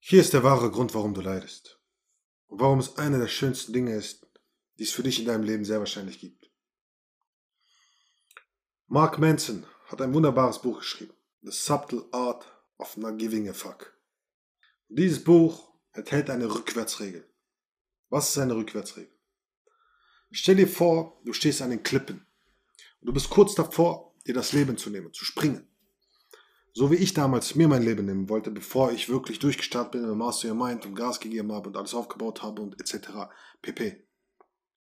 Hier ist der wahre Grund, warum du leidest. Und warum es eine der schönsten Dinge ist, die es für dich in deinem Leben sehr wahrscheinlich gibt. Mark Manson hat ein wunderbares Buch geschrieben. The Subtle Art of Not Giving a Fuck. Und dieses Buch enthält eine Rückwärtsregel. Was ist eine Rückwärtsregel? Stell dir vor, du stehst an den Klippen und du bist kurz davor, dir das Leben zu nehmen, zu springen. So wie ich damals mir mein Leben nehmen wollte, bevor ich wirklich durchgestartet bin im Master Your Mind und Gas gegeben habe und alles aufgebaut habe und etc. pp.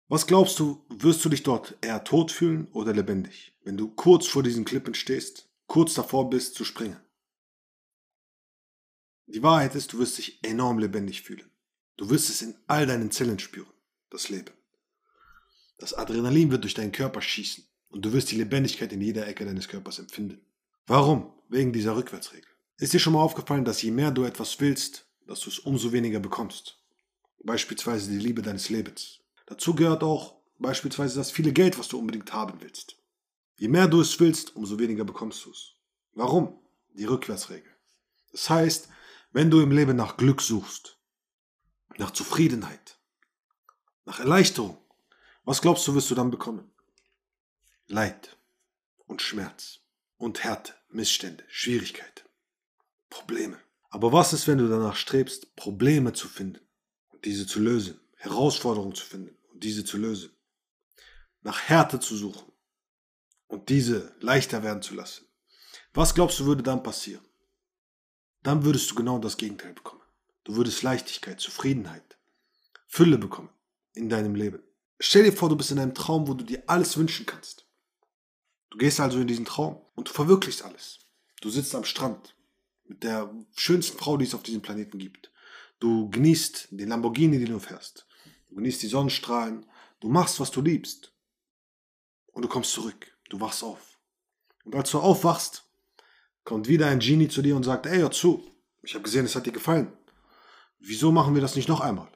Was glaubst du, wirst du dich dort eher tot fühlen oder lebendig, wenn du kurz vor diesen Klippen stehst, kurz davor bist zu springen? Die Wahrheit ist, du wirst dich enorm lebendig fühlen. Du wirst es in all deinen Zellen spüren, das Leben. Das Adrenalin wird durch deinen Körper schießen und du wirst die Lebendigkeit in jeder Ecke deines Körpers empfinden. Warum? Wegen dieser Rückwärtsregel. Ist dir schon mal aufgefallen, dass je mehr du etwas willst, dass du es umso weniger bekommst? Beispielsweise die Liebe deines Lebens. Dazu gehört auch beispielsweise das viele Geld, was du unbedingt haben willst. Je mehr du es willst, umso weniger bekommst du es. Warum? Die Rückwärtsregel. Das heißt, wenn du im Leben nach Glück suchst, nach Zufriedenheit, nach Erleichterung, was glaubst du, wirst du dann bekommen? Leid und Schmerz und Härte, Missstände, Schwierigkeiten, Probleme. Aber was ist, wenn du danach strebst, Probleme zu finden und diese zu lösen, Herausforderungen zu finden und diese zu lösen, nach Härte zu suchen und diese leichter werden zu lassen? Was glaubst du, würde dann passieren? Dann würdest du genau das Gegenteil bekommen. Du würdest Leichtigkeit, Zufriedenheit, Fülle bekommen in deinem Leben. Stell dir vor, du bist in einem Traum, wo du dir alles wünschen kannst. Du gehst also in diesen Traum und du verwirklichst alles. Du sitzt am Strand mit der schönsten Frau, die es auf diesem Planeten gibt. Du genießt den Lamborghini, den du fährst. Du genießt die Sonnenstrahlen. Du machst, was du liebst. Und du kommst zurück. Du wachst auf. Und als du aufwachst, kommt wieder ein Genie zu dir und sagt, ey, hör zu. Ich habe gesehen, es hat dir gefallen. Wieso machen wir das nicht noch einmal?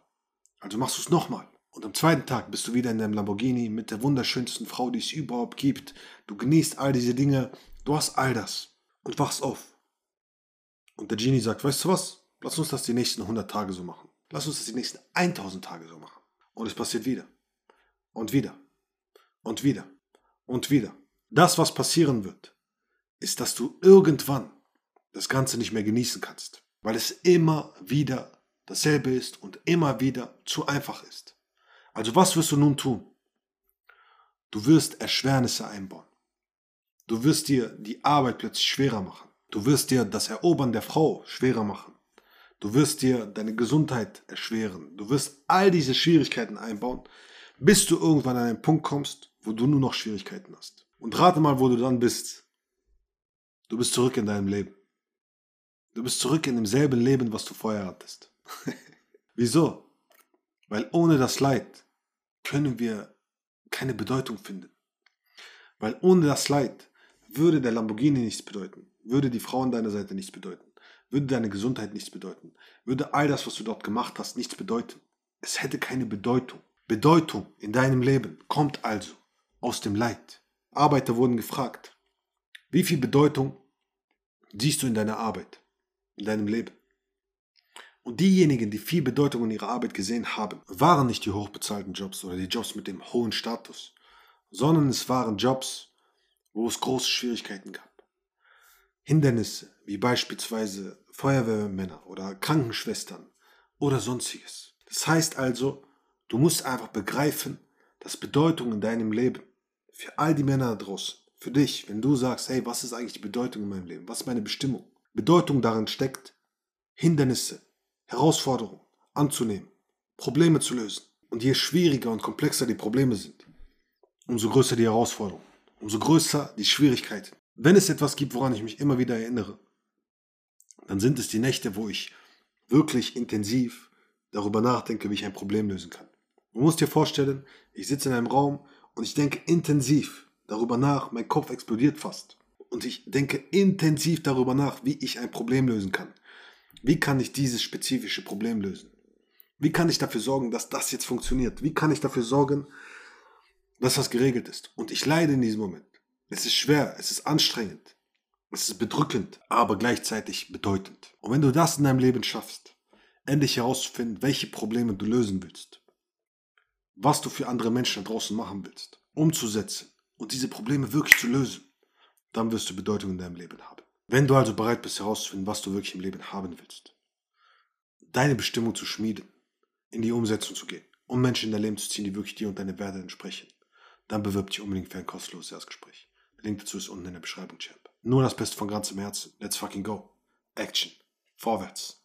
Also machst du es nochmal. Und am zweiten Tag bist du wieder in deinem Lamborghini mit der wunderschönsten Frau, die es überhaupt gibt. Du genießt all diese Dinge. Du hast all das. Und wachst auf. Und der Genie sagt, weißt du was? Lass uns das die nächsten 100 Tage so machen. Lass uns das die nächsten 1000 Tage so machen. Und es passiert wieder. Und wieder. Und wieder. Und wieder. Das, was passieren wird, ist, dass du irgendwann das Ganze nicht mehr genießen kannst. Weil es immer wieder dasselbe ist und immer wieder zu einfach ist. Also was wirst du nun tun? Du wirst Erschwernisse einbauen. Du wirst dir die Arbeit plötzlich schwerer machen. Du wirst dir das Erobern der Frau schwerer machen. Du wirst dir deine Gesundheit erschweren. Du wirst all diese Schwierigkeiten einbauen, bis du irgendwann an einen Punkt kommst, wo du nur noch Schwierigkeiten hast. Und rate mal, wo du dann bist. Du bist zurück in deinem Leben. Du bist zurück in demselben Leben, was du vorher hattest. Wieso? Weil ohne das Leid können wir keine Bedeutung finden. Weil ohne das Leid würde der Lamborghini nichts bedeuten, würde die Frau an deiner Seite nichts bedeuten, würde deine Gesundheit nichts bedeuten, würde all das, was du dort gemacht hast, nichts bedeuten. Es hätte keine Bedeutung. Bedeutung in deinem Leben kommt also aus dem Leid. Arbeiter wurden gefragt, wie viel Bedeutung siehst du in deiner Arbeit, in deinem Leben? Und diejenigen, die viel Bedeutung in ihrer Arbeit gesehen haben, waren nicht die hochbezahlten Jobs oder die Jobs mit dem hohen Status, sondern es waren Jobs, wo es große Schwierigkeiten gab. Hindernisse wie beispielsweise Feuerwehrmänner oder Krankenschwestern oder sonstiges. Das heißt also, du musst einfach begreifen, dass Bedeutung in deinem Leben für all die Männer da draußen, für dich, wenn du sagst, hey, was ist eigentlich die Bedeutung in meinem Leben? Was ist meine Bestimmung? Bedeutung darin steckt, Hindernisse Herausforderungen anzunehmen, Probleme zu lösen. Und je schwieriger und komplexer die Probleme sind, umso größer die Herausforderung, umso größer die Schwierigkeit. Wenn es etwas gibt, woran ich mich immer wieder erinnere, dann sind es die Nächte, wo ich wirklich intensiv darüber nachdenke, wie ich ein Problem lösen kann. Du musst dir vorstellen, ich sitze in einem Raum und ich denke intensiv darüber nach, mein Kopf explodiert fast. Und ich denke intensiv darüber nach, wie ich ein Problem lösen kann. Wie kann ich dieses spezifische Problem lösen? Wie kann ich dafür sorgen, dass das jetzt funktioniert? Wie kann ich dafür sorgen, dass das geregelt ist? Und ich leide in diesem Moment. Es ist schwer, es ist anstrengend, es ist bedrückend, aber gleichzeitig bedeutend. Und wenn du das in deinem Leben schaffst, endlich herauszufinden, welche Probleme du lösen willst, was du für andere Menschen da draußen machen willst, umzusetzen und diese Probleme wirklich zu lösen, dann wirst du Bedeutung in deinem Leben haben. Wenn du also bereit bist herauszufinden, was du wirklich im Leben haben willst, deine Bestimmung zu schmieden, in die Umsetzung zu gehen und Menschen in dein Leben zu ziehen, die wirklich dir und deine Werte entsprechen, dann bewirb dich unbedingt für ein kostenloses Erstgespräch. Der Link dazu ist unten in der Beschreibung, Champ. Nur das Beste von ganzem Herzen. Let's fucking go. Action. Vorwärts.